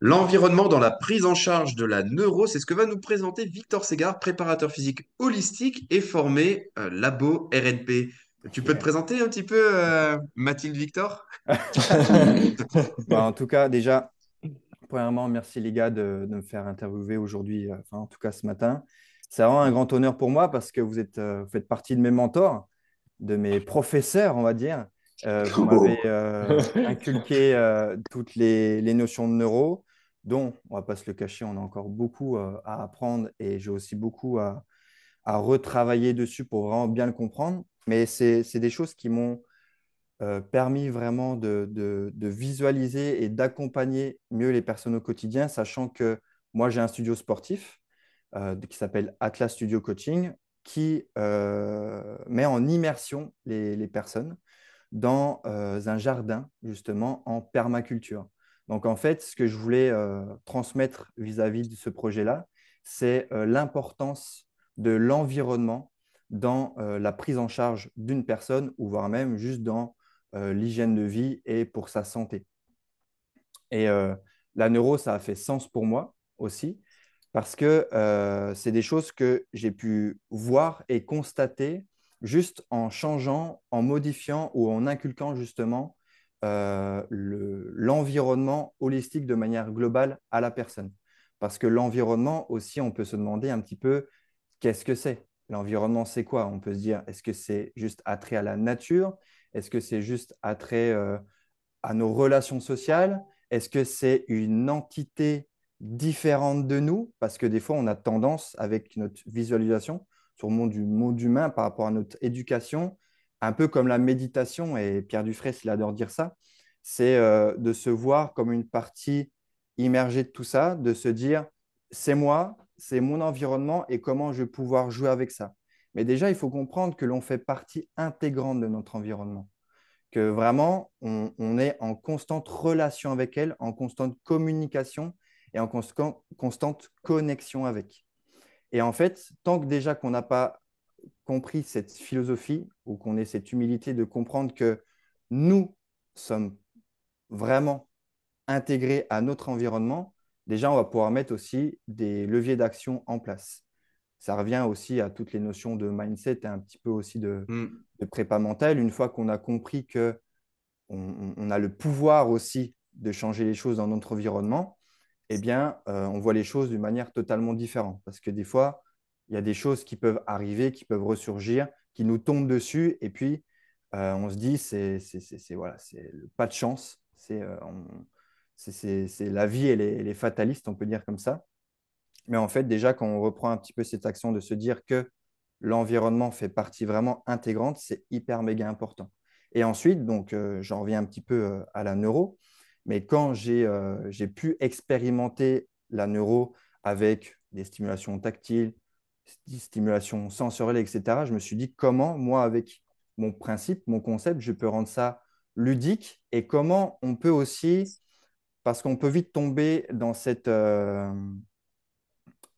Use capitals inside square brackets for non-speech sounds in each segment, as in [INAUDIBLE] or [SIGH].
L'environnement dans la prise en charge de la neuro, c'est ce que va nous présenter Victor Ségard, préparateur physique holistique et formé euh, Labo RNP. Tu peux te présenter un petit peu, euh, Mathilde Victor? [LAUGHS] Bah, en tout cas, déjà, premièrement, merci les gars de, de me faire interviewer aujourd'hui, euh, enfin en tout cas ce matin. C'est vraiment un grand honneur pour moi parce que vous êtes, vous faites partie de mes mentors, de mes professeurs, on va dire. Euh, vous m'avez euh, inculqué euh, toutes les, les notions de neuro, dont, on va pas se le cacher, on a encore beaucoup à apprendre et j'ai aussi beaucoup à, à retravailler dessus pour vraiment bien le comprendre. Mais c'est des choses qui m'ont permis vraiment de, de- de visualiser et d'accompagner mieux les personnes au quotidien, sachant que moi, j'ai un studio sportif qui s'appelle Atlas Studio Coaching, qui met en immersion les, les personnes dans euh, un jardin, justement, en permaculture. Donc, en fait, ce que je voulais euh, transmettre vis-à-vis de ce projet-là, c'est euh, l'importance de l'environnement dans la prise en charge d'une personne, ou voire même juste dans l'hygiène de vie et pour sa santé. Et la neuro, ça a fait sens pour moi aussi, parce que c'est des choses que j'ai pu voir et constater juste en changeant, en modifiant ou en inculquant justement euh, le- l'environnement holistique de manière globale à la personne. Parce que l'environnement aussi, on peut se demander un petit peu qu'est-ce que c'est? L'environnement, c'est quoi? On peut se dire, est-ce que c'est juste attrait à la nature? Est-ce que c'est juste attrait euh, à nos relations sociales? Est-ce que c'est une entité différente de nous? Parce que des fois, on a tendance, avec notre visualisation sur le monde monde humain par rapport à notre éducation, un peu comme la méditation, et Pierre Dufresne, il adore dire ça, c'est euh, de se voir comme une partie immergée de tout ça, de se dire, c'est moi, c'est mon environnement et comment je vais pouvoir jouer avec ça. Mais déjà, il faut comprendre que l'on fait partie intégrante de notre environnement que vraiment, on, on est en constante relation avec elle, en constante communication et en constant- constante connexion avec. Et en fait, tant que déjà qu'on n'a pas compris cette philosophie ou qu'on ait cette humilité de comprendre que nous sommes vraiment intégrés à notre environnement, déjà, on va pouvoir mettre aussi des leviers d'action en place. Ça revient aussi à toutes les notions de mindset et un petit peu aussi de, de prépa mentale. Une fois qu'on a compris que on, on a le pouvoir aussi de changer les choses dans notre environnement, eh bien, euh, on voit les choses d'une manière totalement différente. Parce que des fois, il y a des choses qui peuvent arriver, qui peuvent ressurgir, qui nous tombent dessus, et puis euh, on se dit, c'est voilà, pas de chance, c'est euh, c'est- la vie, elle est, elle fataliste, on peut dire comme ça. Mais en fait, déjà, quand on reprend un petit peu cette action de se dire que l'environnement fait partie vraiment intégrante, c'est hyper méga important. Et ensuite, donc, j'en reviens un petit peu à la neuro, mais quand j'ai euh, j'ai pu expérimenter la neuro avec des stimulations tactiles, des stimulations sensorielles, etc., je me suis dit comment, moi, avec mon principe, mon concept, je peux rendre ça ludique et comment on peut aussi, parce qu'on peut vite tomber dans cette, euh,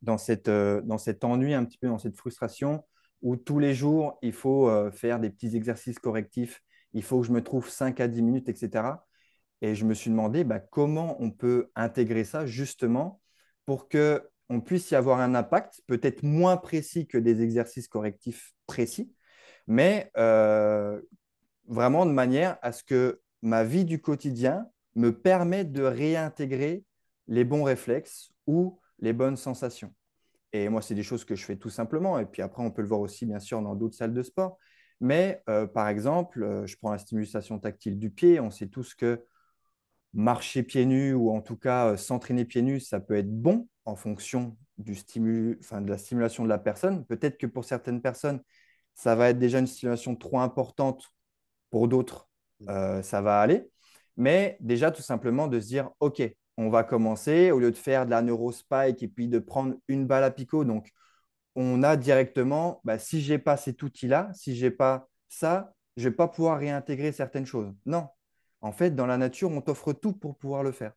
euh, cet ennui, un petit peu dans cette frustration, où tous les jours, il faut faire des petits exercices correctifs, il faut que je me trouve 5 à 10 minutes, etc. Et je me suis demandé bah, comment on peut intégrer ça justement pour que on puisse y avoir un impact, peut-être moins précis que des exercices correctifs précis, mais euh, vraiment de manière à ce que ma vie du quotidien me permette de réintégrer les bons réflexes ou les bonnes sensations. Et moi, c'est des choses que je fais tout simplement. Et puis après, on peut le voir aussi, bien sûr, dans d'autres salles de sport. Mais euh, par exemple, euh, je prends la stimulation tactile du pied. On sait tous que marcher pieds nus ou en tout cas euh, s'entraîner pieds nus, ça peut être bon en fonction du enfin, de la stimulation de la personne. Peut-être que pour certaines personnes, ça va être déjà une stimulation trop importante. Pour d'autres, euh, ça va aller. Mais déjà, tout simplement de se dire, OK, on va commencer, au lieu de faire de la neurospike et puis de prendre une balle à picot. Donc, on a directement, bah, si je n'ai pas cet outil-là, si je n'ai pas ça, je ne vais pas pouvoir réintégrer certaines choses. Non. En fait, dans la nature, on t'offre tout pour pouvoir le faire.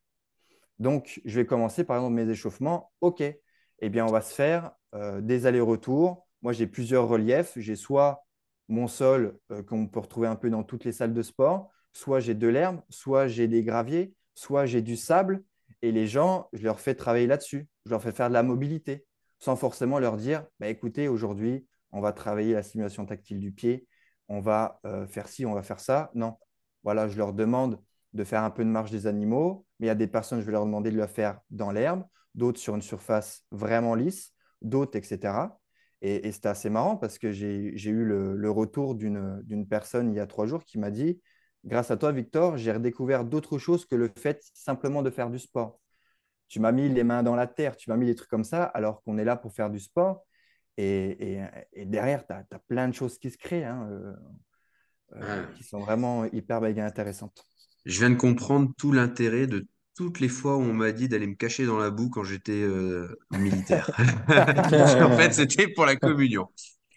Donc, je vais commencer par exemple mes échauffements. OK, eh bien, on va se faire euh, des allers-retours. Moi, j'ai plusieurs reliefs. J'ai soit mon sol, euh, qu'on peut retrouver un peu dans toutes les salles de sport, soit j'ai de l'herbe, soit j'ai des graviers, soit j'ai du sable. Et les gens, je leur fais travailler là-dessus. Je leur fais faire de la mobilité sans forcément leur dire, bah, écoutez, aujourd'hui, on va travailler la stimulation tactile du pied, on va euh, faire ci, on va faire ça. Non. Voilà, je leur demande de faire un peu de marche des animaux, mais il y a des personnes, je vais leur demander de le faire dans l'herbe, d'autres sur une surface vraiment lisse, d'autres, etc. Et, c'était assez marrant parce que j'ai eu le, retour d'une personne il y a trois jours qui m'a dit, grâce à toi, Victor, j'ai redécouvert d'autres choses que le fait simplement de faire du sport. Tu m'as mis les mains dans la terre, tu m'as mis des trucs comme ça, alors qu'on est là pour faire du sport. Et, derrière, tu as, plein de choses qui se créent, hein, euh, euh, qui sont vraiment hyper méga intéressantes. Je viens de comprendre tout l'intérêt de toutes les fois où on m'a dit d'aller me cacher dans la boue quand j'étais euh, militaire. [LAUGHS] en fait, c'était pour la communion.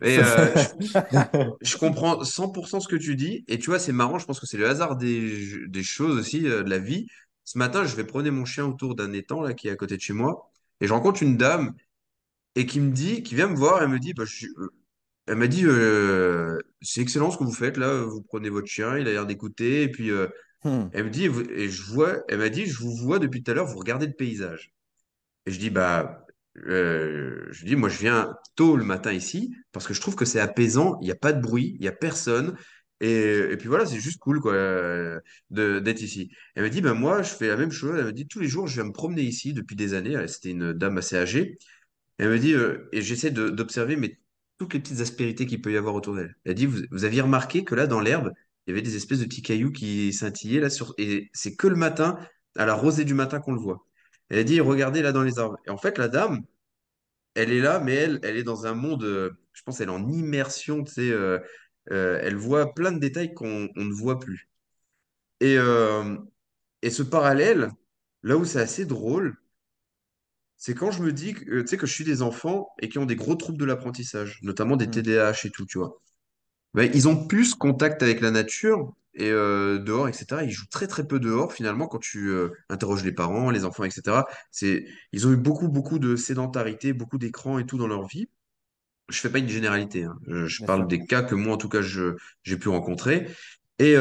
Et je, comprends 100% ce que tu dis. Et tu vois, c'est marrant, je pense que c'est le hasard des, des choses aussi, de la vie. Ce matin, je vais promener mon chien autour d'un étang là, qui est à côté de chez moi. Et je rencontre une dame et qui me dit, qui vient me voir, elle me dit, bah, euh, elle m'a dit, euh, c'est excellent ce que vous faites là, vous prenez votre chien, il a l'air d'écouter, et puis euh, hmm. elle me dit, et je vois, elle m'a dit, je vous vois depuis tout à l'heure, vous regardez le paysage. Et je dis, bah, je dis, moi je viens tôt le matin ici parce que je trouve que c'est apaisant, il n'y a pas de bruit, il n'y a personne. Et, puis voilà, c'est juste cool quoi, d'être ici. Elle m'a dit, ben moi, je fais la même chose. Elle m'a dit, tous les jours, je viens me promener ici depuis des années. C'était une dame assez âgée. Elle me dit, euh, et j'essaie d'observer mais toutes les petites aspérités qu'il peut y avoir autour d'elle. Elle dit, vous, vous, aviez remarqué que là, dans l'herbe, il y avait des espèces de petits cailloux qui scintillaient là sur, et c'est que le matin, à la rosée du matin qu'on le voit. Elle dit, regardez là dans les arbres. Et en fait, la dame, elle est là, mais elle, elle est dans un monde, euh, je pense, elle est en immersion, sais, euh, elle voit plein de détails qu'on ne voit plus. Et, et ce parallèle, là où c'est assez drôle, c'est quand je me dis que, euh, tu sais, que je suis des enfants et qui ont des gros troubles de l'apprentissage, notamment des TDAH et tout, tu vois. Ben, ils ont plus contact avec la nature et euh, dehors, etc. Ils jouent très très peu dehors finalement quand tu euh, interroges les parents, les enfants, etc. C'est, ils ont eu beaucoup beaucoup de sédentarité, beaucoup d'écrans et tout dans leur vie. Je fais pas une généralité, hein. Je, parle des cas que moi en tout cas je, j'ai pu rencontrer. Et,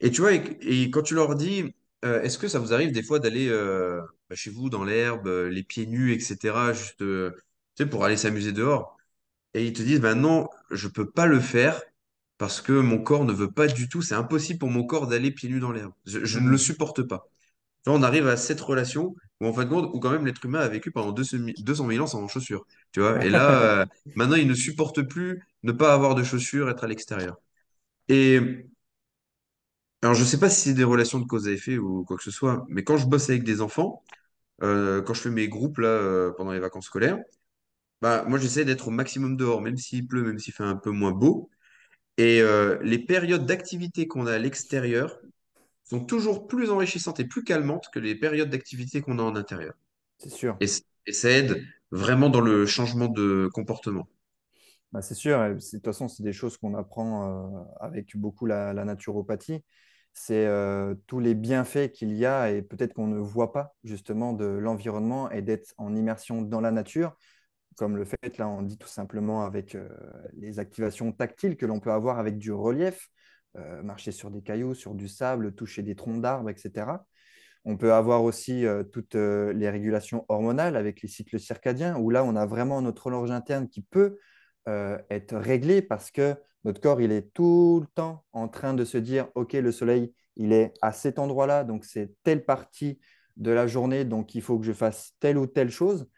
et tu vois, et quand tu leur dis, euh, est-ce que ça vous arrive des fois d'aller euh, bah, chez vous dans l'herbe, euh, les pieds nus, etc., juste tu sais, pour aller s'amuser dehors? Et ils te disent, ben non, je peux pas le faire parce que mon corps ne veut pas du tout, c'est impossible pour mon corps d'aller pieds nus dans l'herbe. Je, je ne le Hmm. supporte pas. Là, on arrive à cette relation où en fin de compte, où quand même l'être humain a vécu pendant 200 000 ans sans chaussures. Tu vois? Et là, [LAUGHS] maintenant, il ne supporte plus ne pas avoir de chaussures, être à l'extérieur. Et alors, je sais pas si c'est des relations de cause à effet ou quoi que ce soit, mais quand je bosse avec des enfants, euh, quand je fais mes groupes là, euh, pendant les vacances scolaires, bah, moi j'essaie d'être au maximum dehors, même s'il pleut, même s'il fait un peu moins beau. Et euh, les périodes d'activité qu'on a à l'extérieur sont toujours plus enrichissantes et plus calmantes que les périodes d'activité qu'on a en intérieur. C'est sûr. Et, ça aide vraiment dans le changement de comportement. Bah, c'est sûr, et de toute façon, c'est des choses qu'on apprend avec beaucoup la, la naturopathie. C'est tous les bienfaits qu'il y a et peut-être qu'on ne voit pas justement de l'environnement et d'être en immersion dans la nature, comme le fait, là, on dit tout simplement avec les activations tactiles que l'on peut avoir avec du relief, marcher sur des cailloux, sur du sable, toucher des troncs d'arbres, etc. On peut avoir aussi toutes les régulations hormonales avec les cycles circadiens, où là, on a vraiment notre horloge interne qui peut être réglée parce que notre corps, il est tout le temps en train de se dire, OK, le soleil, il est à cet endroit-là, donc c'est telle partie de la journée, donc il faut que je fasse telle ou telle chose.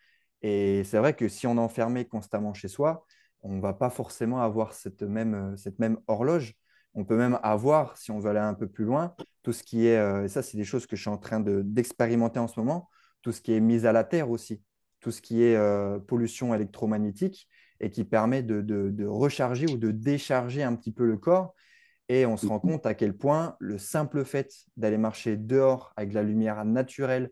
Et c'est vrai que si on est enfermé constamment chez soi, on ne va pas forcément avoir cette même, cette même horloge. On peut même avoir, si on veut aller un peu plus loin, tout ce qui est, euh, et ça c'est des choses que je suis en train de- d'expérimenter en ce moment, tout ce qui est mise à la terre aussi, tout ce qui est euh, pollution électromagnétique et qui permet de, recharger ou de décharger un petit peu le corps. Et on se rend compte à quel point le simple fait d'aller marcher dehors avec la lumière naturelle,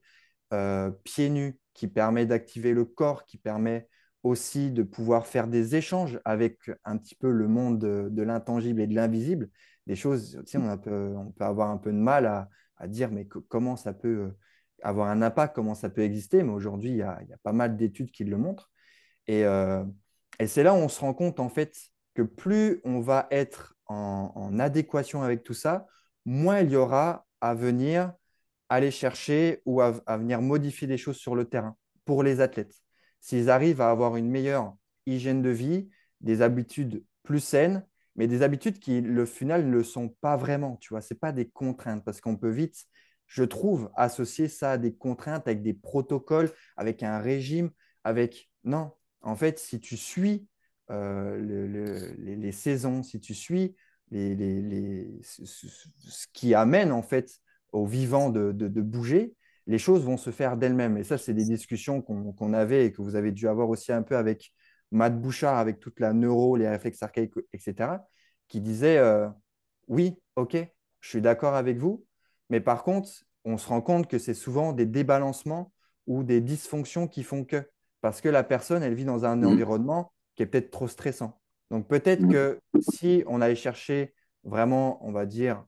euh, pieds nus, qui permet d'activer le corps, qui permet aussi de pouvoir faire des échanges avec un petit peu le monde de, l'intangible et de l'invisible, des choses, tu sais, on, peut avoir un peu de mal à, dire, mais co- comment ça peut euh, avoir un impact, comment ça peut exister, mais aujourd'hui, il y a, il y a pas mal d'études qui le montrent. Et, euh, et c'est là où on se rend compte, en fait, que plus on va être en, adéquation avec tout ça, moins il y aura à venir aller chercher ou à, venir modifier des choses sur le terrain pour les athlètes. S'ils arrivent à avoir une meilleure hygiène de vie, des habitudes plus saines, mais des habitudes qui, le final, ne le sont pas vraiment. Tu vois, c'est pas des contraintes parce qu'on peut vite, je trouve, associer ça à des contraintes avec des protocoles, avec un régime, avec non. En fait, si tu suis euh, les, saisons, si tu suis les, ce qui amène en fait au vivant de, bouger, les choses vont se faire d'elles-mêmes. Et ça, c'est des discussions qu'on avait et que vous avez dû avoir aussi un peu avec Matt Bouchard, avec toute la neuro, les réflexes archaïques, etc., qui disait euh, oui, ok, je suis d'accord avec vous, mais par contre, on se rend compte que c'est souvent des débalancements ou des dysfonctions qui font que, parce que la personne, elle vit dans un mmh. environnement qui est peut-être trop stressant. Donc peut-être mmh. que si on allait chercher vraiment, on va dire,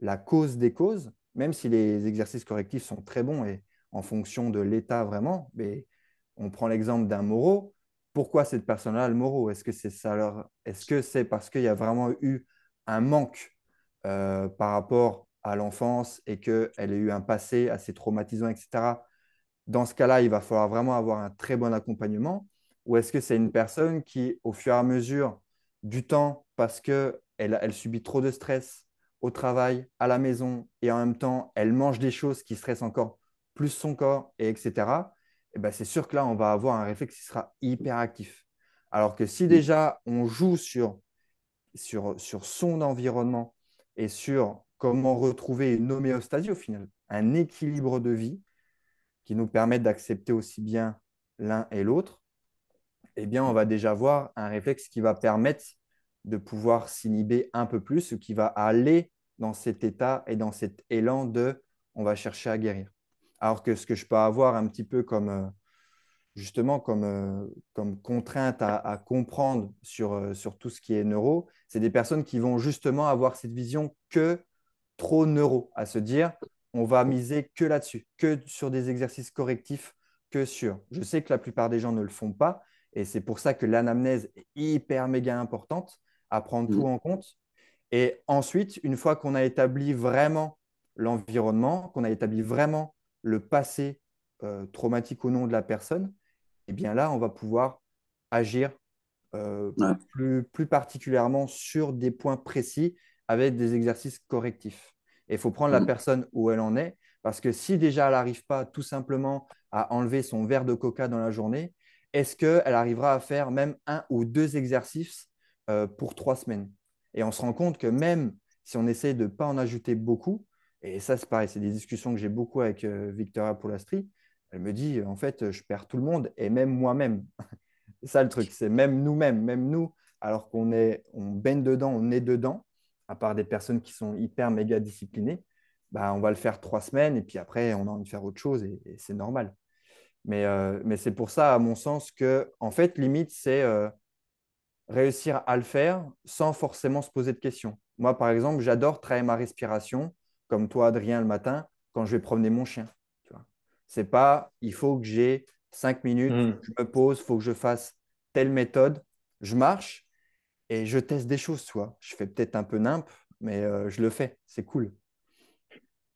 la cause des causes, même si les exercices correctifs sont très bons et en fonction de l'état vraiment, mais on prend l'exemple d'un Moreau. Pourquoi cette personne-là, le Moreau? Est-ce que c'est ça Est-ce que c'est parce qu'il y a vraiment eu un manque euh, par rapport à l'enfance et qu'elle a eu un passé assez traumatisant, etc. Dans ce cas-là, il va falloir vraiment avoir un très bon accompagnement. Ou est-ce que c'est une personne qui, au fur et à mesure du temps, parce qu'elle elle subit trop de stress, au travail, à la maison, et en même temps, elle mange des choses qui stressent encore plus son corps, et etc., et eh ben c'est sûr que là, on va avoir un réflexe qui sera hyper actif. Alors que si déjà on joue sur, sur, sur son environnement et sur comment retrouver une homéostasie au final, un équilibre de vie qui nous permette d'accepter aussi bien l'un et l'autre, eh bien, on va déjà avoir un réflexe qui va permettre de pouvoir s'inhiber un peu plus, ou qui va aller dans cet état et dans cet élan de on va chercher à guérir. Alors que ce que je peux avoir un petit peu comme euh, justement comme, euh, comme contrainte à, comprendre sur, euh, sur tout ce qui est neuro, c'est des personnes qui vont justement avoir cette vision que trop neuro, à se dire on va miser que là-dessus, que sur des exercices correctifs, que sur. Je sais que la plupart des gens ne le font pas, et c'est pour ça que l'anamnèse est hyper méga importante à prendre tout mm. en compte. Et ensuite, une fois qu'on a établi vraiment l'environnement, qu'on a établi vraiment le passé euh, traumatique au nom de la personne, et eh bien là, on va pouvoir agir euh, plus, plus particulièrement sur des points précis avec des exercices correctifs. Et il faut prendre la mm. personne où elle en est, parce que si déjà elle n'arrive pas tout simplement à enlever son verre de coca dans la journée, est-ce qu'elle arrivera à faire même un ou deux exercices euh, pour trois semaines? Et on se rend compte que même si on essaie de ne pas en ajouter beaucoup, et ça c'est pareil, c'est des discussions que j'ai beaucoup avec euh, Victoria Polastri, elle me dit en fait je perds tout le monde et même moi-même. [LAUGHS] ça le truc, c'est même nous-mêmes, même nous, alors qu'on est, on baigne dedans, on est dedans, à part des personnes qui sont hyper méga disciplinées, bah, on va le faire trois semaines et puis après on a envie de faire autre chose et, c'est normal. Mais, euh, mais c'est pour ça, à mon sens, que en fait, limite, c'est euh, réussir à le faire sans forcément se poser de questions. Moi, par exemple, j'adore travailler ma respiration, comme toi, Adrien, le matin, quand je vais promener mon chien. Ce n'est pas, il faut que j'ai cinq minutes, hmm. je me pose, il faut que je fasse telle méthode, je marche et je teste des choses. Toi. Je fais peut-être un peu nimp, mais euh, je le fais, c'est cool.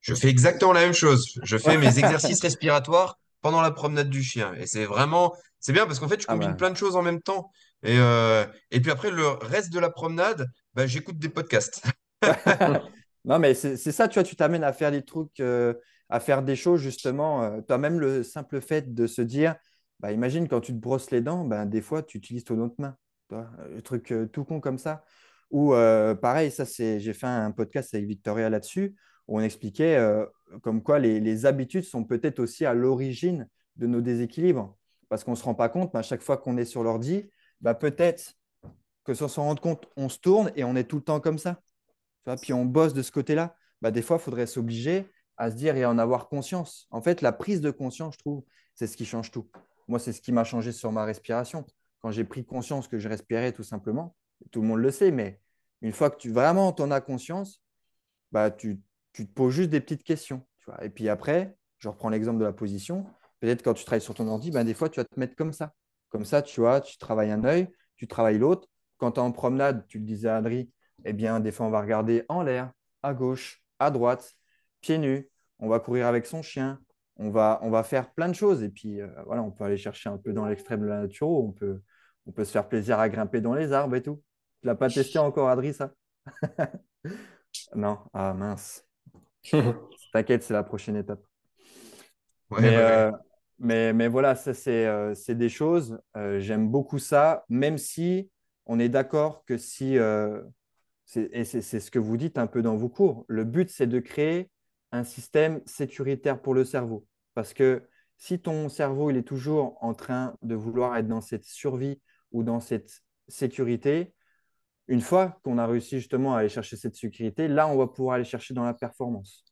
Je fais exactement la même chose. Je fais mes [LAUGHS] exercices respiratoires pendant la promenade du chien. Et c'est vraiment, c'est bien parce qu'en fait, je ah combine plein de choses en même temps. Et, euh, et puis après, le reste de la promenade, bah, j'écoute des podcasts. [LAUGHS] non, mais c'est ça, tu vois, tu t'amènes à faire des trucs, euh, à faire des choses justement. Euh, toi, même le simple fait de se dire, bah, imagine quand tu te brosses les dents, bah, des fois, tu utilises ton autre main. Le truc tout con comme ça. Ou pareil, ça, c'est, j'ai fait un podcast avec Victoria là-dessus, où on expliquait comme quoi les, habitudes sont peut-être aussi à l'origine de nos déséquilibres. Parce qu'on ne se rend pas compte, mais à chaque fois qu'on est sur l'ordi, bah, peut-être que sans s'en rendre compte, on se tourne et on est tout le temps comme ça. puis on bosse de ce côté-là. Bah, des fois, il faudrait s'obliger à se dire et en avoir conscience. En fait, la prise de conscience, je trouve, c'est ce qui change tout. Moi, c'est ce qui m'a changé sur ma respiration. Quand j'ai pris conscience que je respirais tout simplement, tout le monde le sait, mais une fois que tu vraiment en as conscience, bah, tu, tu te poses juste des petites questions. Tu vois. Et puis après, je reprends l'exemple de la position. Peut-être quand tu travailles sur ton ordi, ben, des fois, tu vas te mettre comme ça. Comme ça, tu vois, tu travailles un œil, tu travailles l'autre. Quand tu es en promenade, tu le disais à Adri, eh bien, des fois, on va regarder en l'air, à gauche, à droite, pieds nus, on va courir avec son chien, on va, on va faire plein de choses. Et puis, euh, voilà, on peut aller chercher un peu dans l'extrême de la nature, on peut, on peut se faire plaisir à grimper dans les arbres et tout. Tu l'as pas testé encore, Adri, ça? [LAUGHS] Non, ah mince. [LAUGHS] T'inquiète, c'est la prochaine étape. Ouais, Mais, ouais, ouais. euh, mais, mais voilà, ça, c'est euh, c'est des choses. euh, j'aime beaucoup ça, même si on est d'accord que si, c'est- et c'est c'est ce que vous dites un peu dans vos cours, le but, c'est de créer un système sécuritaire pour le cerveau. Parce que si ton cerveau, il est toujours en train de vouloir être dans cette survie ou dans cette sécurité, une fois qu'on a réussi justement à aller chercher cette sécurité, là, on va pouvoir aller chercher dans la performance.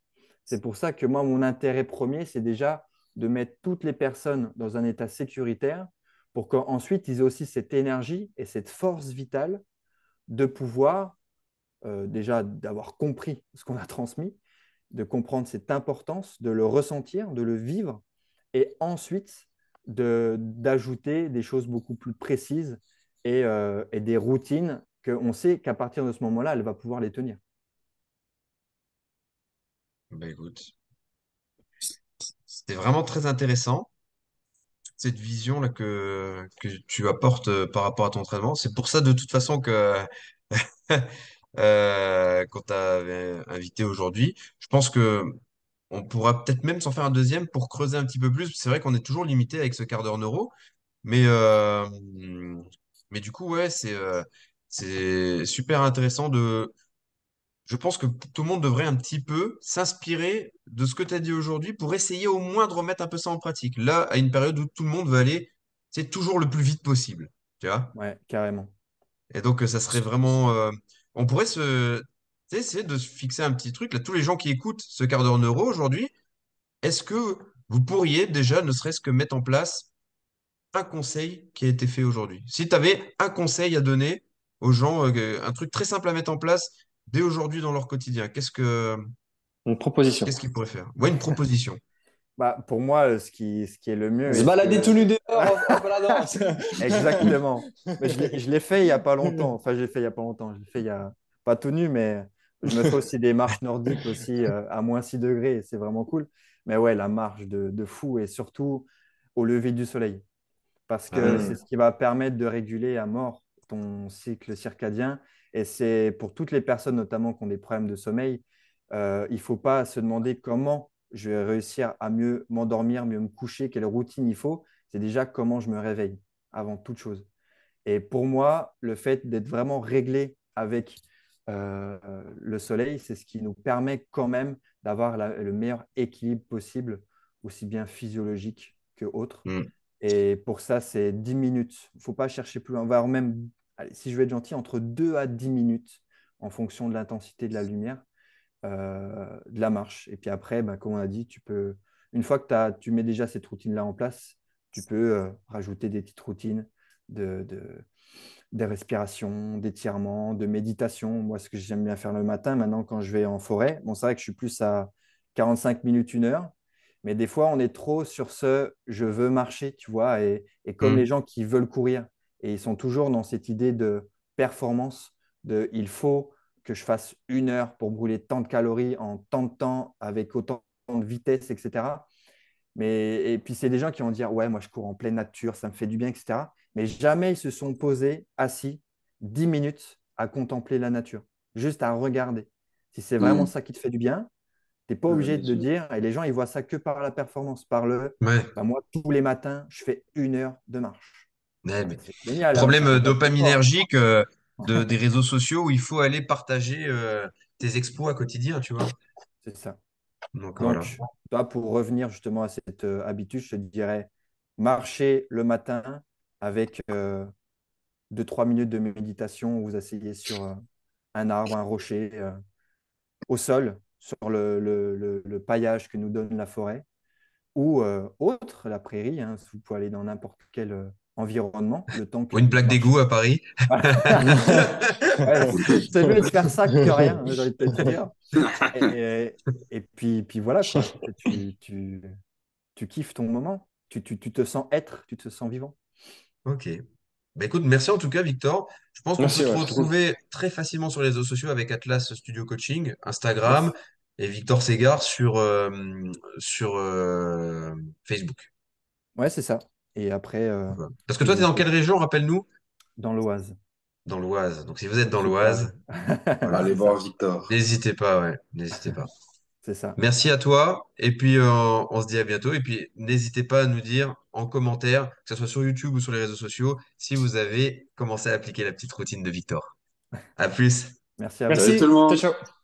C'est pour ça que moi, mon intérêt premier, c'est déjà de mettre toutes les personnes dans un état sécuritaire pour qu'ensuite, ils aient aussi cette énergie et cette force vitale de pouvoir, euh, déjà, d'avoir compris ce qu'on a transmis, de comprendre cette importance, de le ressentir, de le vivre, et ensuite d'ajouter des choses beaucoup plus précises et, euh, et des routines qu'on sait qu'à partir de ce moment-là, elle va pouvoir les tenir. Bah, écoute, c'était vraiment très intéressant, cette vision-là que, que tu apportes euh, par rapport à ton entraînement. C'est pour ça, de toute façon, que [LAUGHS] euh, quand as invité aujourd'hui, je pense que on pourra peut-être même s'en faire un deuxième pour creuser un petit peu plus. C'est vrai qu'on est toujours limité avec ce quart d'heure neuro, mais, euh, mais du coup, ouais, c'est euh, c'est super intéressant de je pense que tout le monde devrait un petit peu s'inspirer de ce que tu as dit aujourd'hui pour essayer au moins de remettre un peu ça en pratique. Là, à une période où tout le monde veut aller, c'est toujours le plus vite possible, tu vois? Ouais, carrément. Et donc, euh, ça serait vraiment, euh, on pourrait se, sais, essayer de se fixer un petit truc. Là, tous les gens qui écoutent ce quart d'heure neuro aujourd'hui, est-ce que vous pourriez déjà, ne serait-ce que mettre en place un conseil qui a été fait aujourd'hui? Si tu avais un conseil à donner aux gens, euh, un truc très simple à mettre en place dès aujourd'hui dans leur quotidien, qu'est-ce que Une proposition. Qu'est-ce qu'il pourrait faire? Ouais, une proposition. [LAUGHS] Bah, pour moi, euh, ce qui, ce qui est le mieux. Se balader que- tout nu dehors [LAUGHS] en, en baladant. [LAUGHS] Exactement. Mais je l'ai je l'ai fait il n'y a pas longtemps. Enfin, je l'ai fait il n'y a pas longtemps. Je l'ai fait il y a pas tout nu, mais je me fais aussi des marches nordiques aussi euh, à moins 6 degrés. C'est vraiment cool. Mais ouais, la marche de, de fou et surtout au lever du soleil. Parce que Ah. c'est ce qui va permettre de réguler à mort ton cycle circadien. Et c'est pour toutes les personnes, notamment qui ont des problèmes de sommeil, euh, il ne faut pas se demander comment je vais réussir à mieux m'endormir, mieux me coucher, quelle routine il faut. C'est déjà comment je me réveille avant toute chose. Et pour moi, le fait d'être vraiment réglé avec euh, le soleil, c'est ce qui nous permet quand même d'avoir le meilleur équilibre possible, aussi bien physiologique que autre. Mm. Et pour ça, c'est 10 minutes. Il ne faut pas chercher plus loin. On va avoir même, allez, si je veux être gentil, entre 2 à 10 minutes en fonction de l'intensité de la lumière, euh, de la marche. Et puis après, bah, comme on a dit, tu peux, une fois que t'as- tu mets déjà cette routine-là en place, tu peux euh, rajouter des petites routines de, de, des respirations, d'étirements, de méditation. Moi, ce que j'aime bien faire le matin, maintenant, quand je vais en forêt, bon, c'est vrai que je suis plus à 45 minutes, une heure, mais des fois, on est trop sur ce je veux marcher, tu vois, et, et comme Mm. les gens qui veulent courir, et ils sont toujours dans cette idée de performance, de il faut que je fasse une heure pour brûler tant de calories en tant de temps, avec autant de vitesse, etc. Mais, et puis, c'est des gens qui vont dire, ouais, moi, je cours en pleine nature, ça me fait du bien, etc. Mais jamais ils se sont posés, assis, 10 minutes à contempler la nature, juste à regarder. Si c'est vraiment Mm. ça qui te fait du bien, tu n'es pas Ouais, obligé bien de dire, et les gens, ils voient ça que par la performance, par le, Ouais. bah, moi, tous les matins, je fais une heure de marche. Ouais, mais C'est génial. problème euh, dopaminergique euh, de, des réseaux sociaux où il faut aller partager euh, tes exploits quotidiens, tu vois. C'est ça. Donc voilà. Toi, pour revenir justement à cette euh, habitude, je te dirais marcher le matin avec 2-3 minutes de méditation où vous asseyez sur euh, un arbre, un rocher, euh, au sol, sur le, le- le- le paillage que nous donne la forêt, ou euh, autre, la prairie. hein, vous pouvez aller dans n'importe quel euh, environnement, le temps que Ou une plaque d'égout à Paris. [LAUGHS] Ouais, c'est [LAUGHS] c'est mieux de faire ça que rien, j'ai envie de te dire. Et, et puis, puis voilà, quoi. Tu, tu, tu kiffes ton moment, tu, tu, tu te sens être, tu te sens vivant. Ok. Bah, écoute, merci en tout cas, Victor. Je pense qu'on peut te ouais, retrouver très facilement sur les réseaux sociaux avec Atlas Studio Coaching, Instagram. Et Victor Ségard sur, euh, sur euh, Facebook. Ouais, c'est ça. Et après, euh. Parce que toi, tu es dans quelle région, rappelle-nous? dans l'Oise. Dans l'Oise. Donc, si vous êtes dans l'Oise. Voilà. Allez voir Victor. n'hésitez pas, ouais, n'hésitez pas. C'est ça. Merci à toi. Et puis, euh, on se dit à bientôt. Et puis, n'hésitez pas à nous dire en commentaire, que ce soit sur YouTube ou sur les réseaux sociaux, si vous avez commencé à appliquer la petite routine de Victor. À plus. Merci à vous. Merci. Tout le monde. Ciao, ciao.